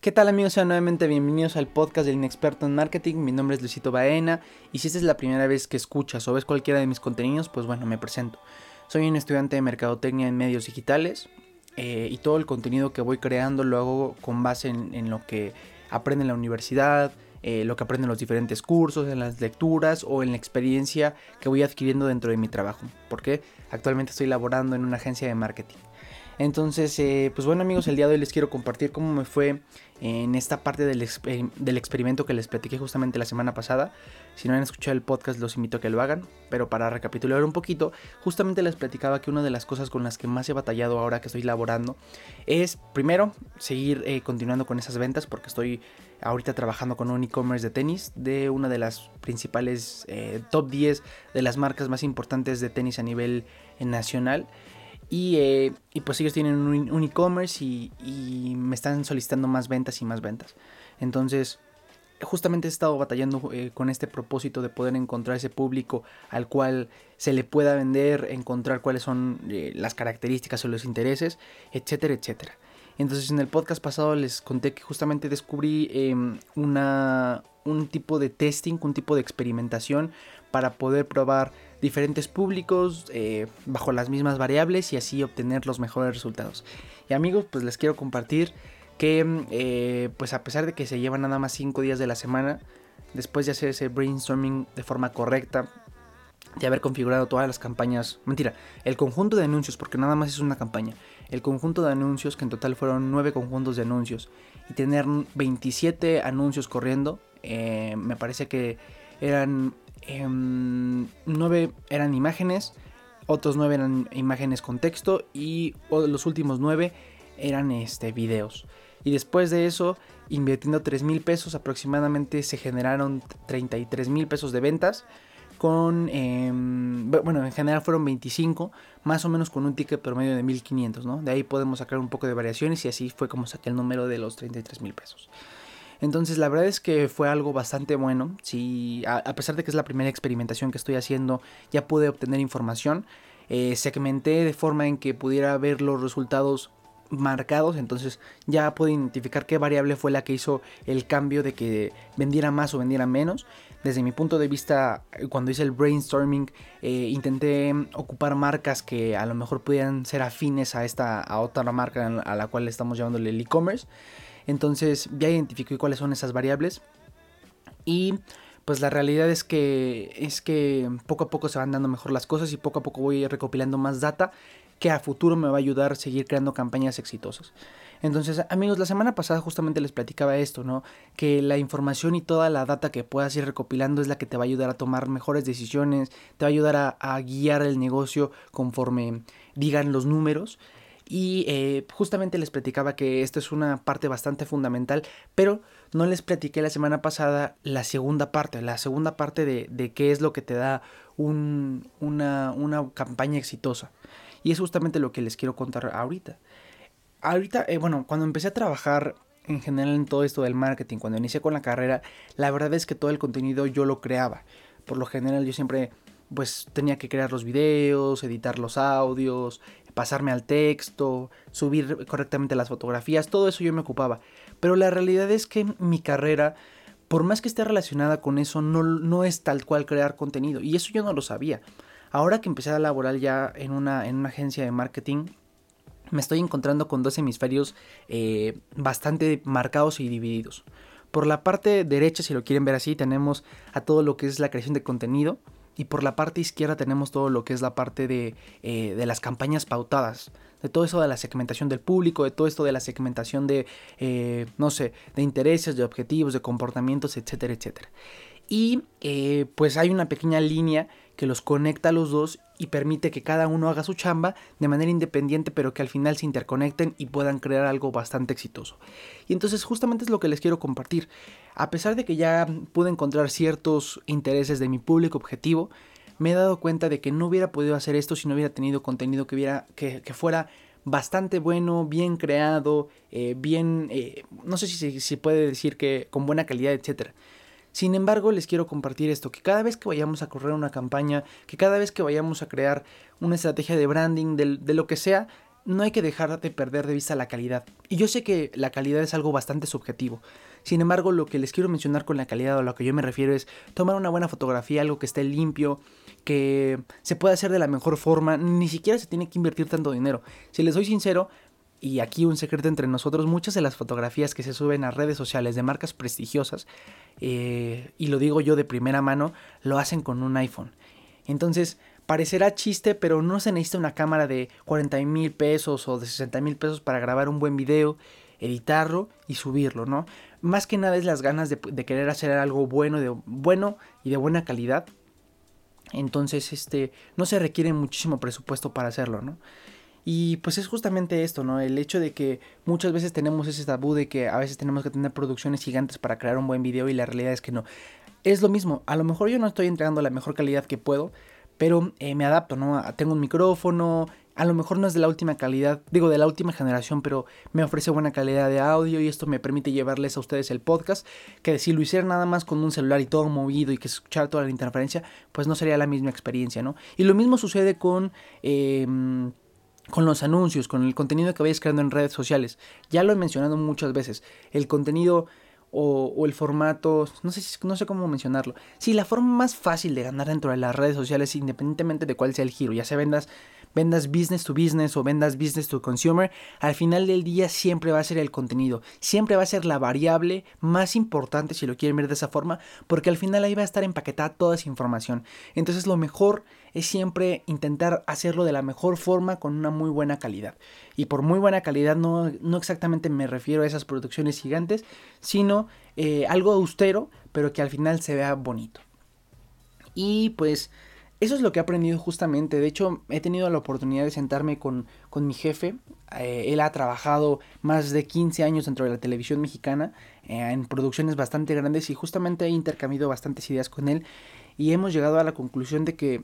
¿Qué tal amigos? Sean nuevamente bienvenidos al podcast del Inexperto en Marketing. Mi nombre es Luisito Baena y si esta es la primera vez que escuchas o ves cualquiera de mis contenidos, pues bueno, me presento. Soy un estudiante de Mercadotecnia en medios digitales eh, y todo el contenido que voy creando lo hago con base en, lo que aprende en la universidad, eh, lo que aprendo en los diferentes cursos, en las lecturas o en la experiencia que voy adquiriendo dentro de mi trabajo. Porque actualmente estoy laborando en una agencia de marketing. Entonces, eh, pues bueno amigos, el día de hoy les quiero compartir cómo me fue en esta parte del, experimento que les platiqué justamente la semana pasada. Si no han escuchado el podcast, los invito a que lo hagan. Pero para recapitular un poquito, justamente les platicaba que una de las cosas con las que más he batallado ahora que estoy laborando es, primero, seguir eh, continuando con esas ventas, porque estoy ahorita trabajando con un e-commerce de tenis de una de las principales eh, top 10 de las marcas más importantes de tenis a nivel nacional. Eh, y, pues ellos tienen un, e-commerce y, me están solicitando más ventas y más ventas. Entonces, justamente he estado batallando eh, con este propósito de poder encontrar ese público al cual se le pueda vender, encontrar cuáles son eh, las características o los intereses, etcétera, etcétera. Entonces en el podcast pasado les conté que justamente descubrí em, una, un tipo de testing, un tipo de experimentación para poder probar diferentes públicos eh, bajo las mismas variables y así obtener los mejores resultados. Y amigos, pues les quiero compartir que eh, pues a pesar de que se llevan nada más 5 días de la semana, después de hacer ese brainstorming de forma correcta, de haber configurado todas las campañas, mentira, el conjunto de anuncios, porque nada más es una campaña, el conjunto de anuncios, que en total fueron 9 conjuntos de anuncios, y tener 27 anuncios corriendo, eh, me parece que eran Em, nueve eran imágenes, otros nueve eran imágenes con texto y los últimos nueve eran este, videos. Y después de eso, invirtiendo 3 mil pesos, aproximadamente se generaron 33 mil pesos de ventas. Con, em, bueno, en general fueron 25, más o menos con un ticket promedio de 1500, ¿no? De ahí podemos sacar un poco de variaciones y así fue como saqué el número de los 33 mil pesos. Entonces la verdad es que fue algo bastante bueno. Si, a, pesar de que es la primera experimentación que estoy haciendo, ya pude obtener información. Eh, segmenté de forma en que pudiera ver los resultados marcados, entonces ya puedo identificar qué variable fue la que hizo el cambio de que vendiera más o vendiera menos. Desde mi punto de vista, cuando hice el brainstorming, eh, intenté ocupar marcas que a lo mejor pudieran ser afines a esta a otra marca a la cual estamos llamándole el e-commerce. Entonces ya identifiqué cuáles son esas variables. Y pues la realidad es que es que poco a poco se van dando mejor las cosas y poco a poco voy recopilando más data que a futuro me va a ayudar a seguir creando campañas exitosas. Entonces, amigos, la semana pasada justamente les platicaba esto, ¿no? Que la información y toda la data que puedas ir recopilando es la que te va a ayudar a tomar mejores decisiones, te va a ayudar a, a guiar el negocio conforme digan los números. Y eh, justamente les platicaba que esto es una parte bastante fundamental, pero no les platiqué la semana pasada la segunda parte, la segunda parte de, qué es lo que te da una, campaña exitosa. Y es justamente lo que les quiero contar ahorita. Ahorita, eh, bueno, cuando empecé a trabajar en general en todo esto del marketing, cuando inicié con la carrera, la verdad es que todo el contenido yo lo creaba. Por lo general yo siempre pues tenía que crear los videos, editar los audios, pasarme al texto, subir correctamente las fotografías, todo eso yo me ocupaba. Pero la realidad es que mi carrera, por más que esté relacionada con eso, no, no es tal cual crear contenido. Y eso yo no lo sabía. Ahora que empecé a laborar ya en una, en una agencia de marketing, me estoy encontrando con dos hemisferios eh, bastante marcados y divididos. Por la parte derecha, si lo quieren ver así, tenemos a todo lo que es la creación de contenido y por la parte izquierda tenemos todo lo que es la parte de, eh, de las campañas pautadas. De todo eso de la segmentación del público, de todo esto de la segmentación de, eh, no sé, de intereses, de objetivos, de comportamientos, etcétera, etcétera. Y eh, pues hay una pequeña línea que los conecta a los dos y permite que cada uno haga su chamba de manera independiente, pero que al final se interconecten y puedan crear algo bastante exitoso. Y entonces justamente es lo que les quiero compartir. A pesar de que ya pude encontrar ciertos intereses de mi público objetivo, me he dado cuenta de que no hubiera podido hacer esto si no hubiera tenido contenido que, hubiera, que, fuera bastante bueno, bien creado, eh, bien, eh, no sé si se puede decir que con buena calidad, etcétera. Sin embargo, les quiero compartir esto, que cada vez que vayamos a correr una campaña, que cada vez que vayamos a crear una estrategia de branding, de, lo que sea, no hay que dejar de perder de vista la calidad. Y yo sé que la calidad es algo bastante subjetivo. Sin embargo, lo que les quiero mencionar con la calidad o a lo que yo me refiero es tomar una buena fotografía, algo que esté limpio, que se pueda hacer de la mejor forma. Ni siquiera se tiene que invertir tanto dinero. Si les soy sincero, y aquí un secreto entre nosotros, muchas de las fotografías que se suben a redes sociales de marcas prestigiosas, eh, y lo digo yo de primera mano, lo hacen con un iPhone. Entonces, parecerá chiste, pero no se necesita una cámara de 40 mil pesos o de 60 mil pesos para grabar un buen video, editarlo y subirlo, ¿no? Más que nada es las ganas de, querer hacer algo bueno, de, bueno y de buena calidad. Entonces, este, no se requiere muchísimo presupuesto para hacerlo, ¿no? Y pues es justamente esto, ¿no? El hecho de que muchas veces tenemos ese tabú de que a veces tenemos que tener producciones gigantes para crear un buen video y la realidad es que no. Es lo mismo, a lo mejor yo no estoy entregando la mejor calidad que puedo, pero eh, me adapto, ¿no? Tengo un micrófono, a lo mejor no es de la última calidad, digo de la última generación, pero me ofrece buena calidad de audio y esto me permite llevarles a ustedes el podcast, que si lo hiciera nada más con un celular y todo movido y que escuchar toda la interferencia, pues no sería la misma experiencia, ¿no? Y lo mismo sucede con... Em, con los anuncios, con el contenido que vayas creando en redes sociales. Ya lo he mencionado muchas veces. El contenido o, el formato, no sé, no sé cómo mencionarlo. Sí, la forma más fácil de ganar dentro de las redes sociales, independientemente de cuál sea el giro, ya sea vendas, vendas business to business o vendas business to consumer, al final del día siempre va a ser el contenido, siempre va a ser la variable más importante si lo quieren ver de esa forma, porque al final ahí va a estar empaquetada toda esa información. Entonces lo mejor es siempre intentar hacerlo de la mejor forma con una muy buena calidad. Y por muy buena calidad no, no exactamente me refiero a esas producciones gigantes, sino eh, algo austero, pero que al final se vea bonito. Y pues eso es lo que he aprendido justamente. De hecho, he tenido la oportunidad de sentarme con, con mi jefe. Eh, él ha trabajado más de 15 años dentro de la televisión mexicana eh, en producciones bastante grandes y justamente he intercambiado bastantes ideas con él y hemos llegado a la conclusión de que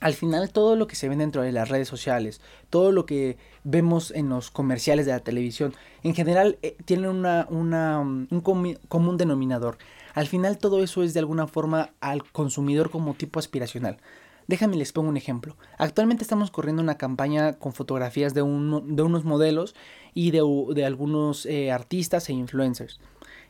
al final todo lo que se ve dentro de las redes sociales, todo lo que vemos en los comerciales de la televisión, en general eh, tiene una, un común denominador. Al final todo eso es de alguna forma al consumidor como tipo aspiracional. Déjame les pongo un ejemplo. Actualmente estamos corriendo una campaña con fotografías de, de unos modelos y de, algunos eh, artistas e influencers.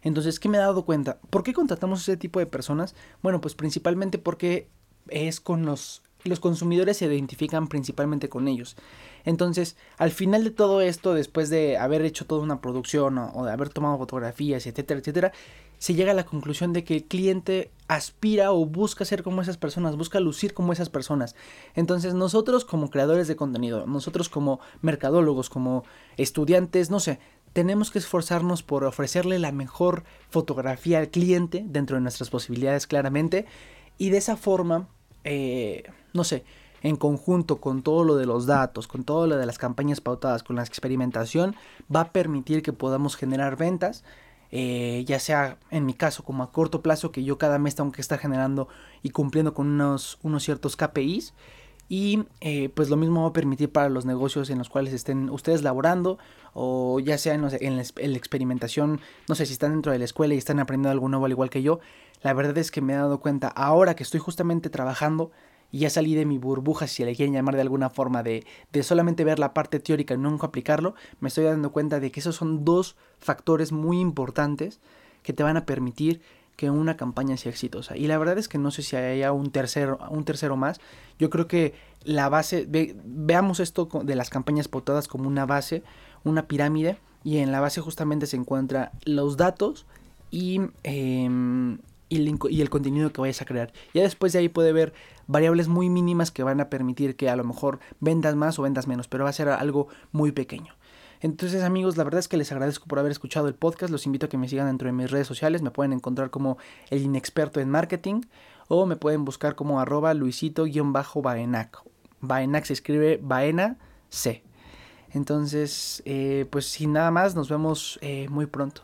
Entonces, ¿qué me he dado cuenta? ¿Por qué contratamos ese tipo de personas? Bueno, pues principalmente porque es con los los consumidores se identifican principalmente con ellos. Entonces, al final de todo esto, después de haber hecho toda una producción o, de haber tomado fotografías, etcétera, etcétera, se llega a la conclusión de que el cliente aspira o busca ser como esas personas, busca lucir como esas personas. Entonces, nosotros como creadores de contenido, nosotros como mercadólogos, como estudiantes, no sé, tenemos que esforzarnos por ofrecerle la mejor fotografía al cliente dentro de nuestras posibilidades claramente y de esa forma eh, no sé, en conjunto con todo lo de los datos, con todo lo de las campañas pautadas, con la experimentación, va a permitir que podamos generar ventas, eh, ya sea en mi caso como a corto plazo, que yo cada mes tengo que estar generando y cumpliendo con unos, unos ciertos KPIs, y eh, pues lo mismo va a permitir para los negocios en los cuales estén ustedes laborando o ya sea en, en, la, experimentación, no sé si están dentro de la escuela y están aprendiendo algo nuevo al igual que yo. La verdad es que me he dado cuenta ahora que estoy justamente trabajando y ya salí de mi burbuja, si le quieren llamar de alguna forma, de, de solamente ver la parte teórica y nunca aplicarlo, me estoy dando cuenta de que esos son dos factores muy importantes que te van a permitir que una campaña sea exitosa. Y la verdad es que no sé si haya un tercero, un tercero más. Yo creo que la base, veamos esto de las campañas pautadas como una base, una pirámide, y en la base justamente se encuentran los datos y, em, y, el, contenido que vayas a crear. Ya después de ahí puede haber variables muy mínimas que van a permitir que a lo mejor vendas más o vendas menos, pero va a ser algo muy pequeño. Entonces amigos, la verdad es que les agradezco por haber escuchado el podcast, los invito a que me sigan dentro de mis redes sociales, me pueden encontrar como el inexperto en marketing o me pueden buscar como arroba luisito-baenac. Baenac se escribe Baena C. Entonces, eh, pues sin nada más, nos vemos eh, muy pronto.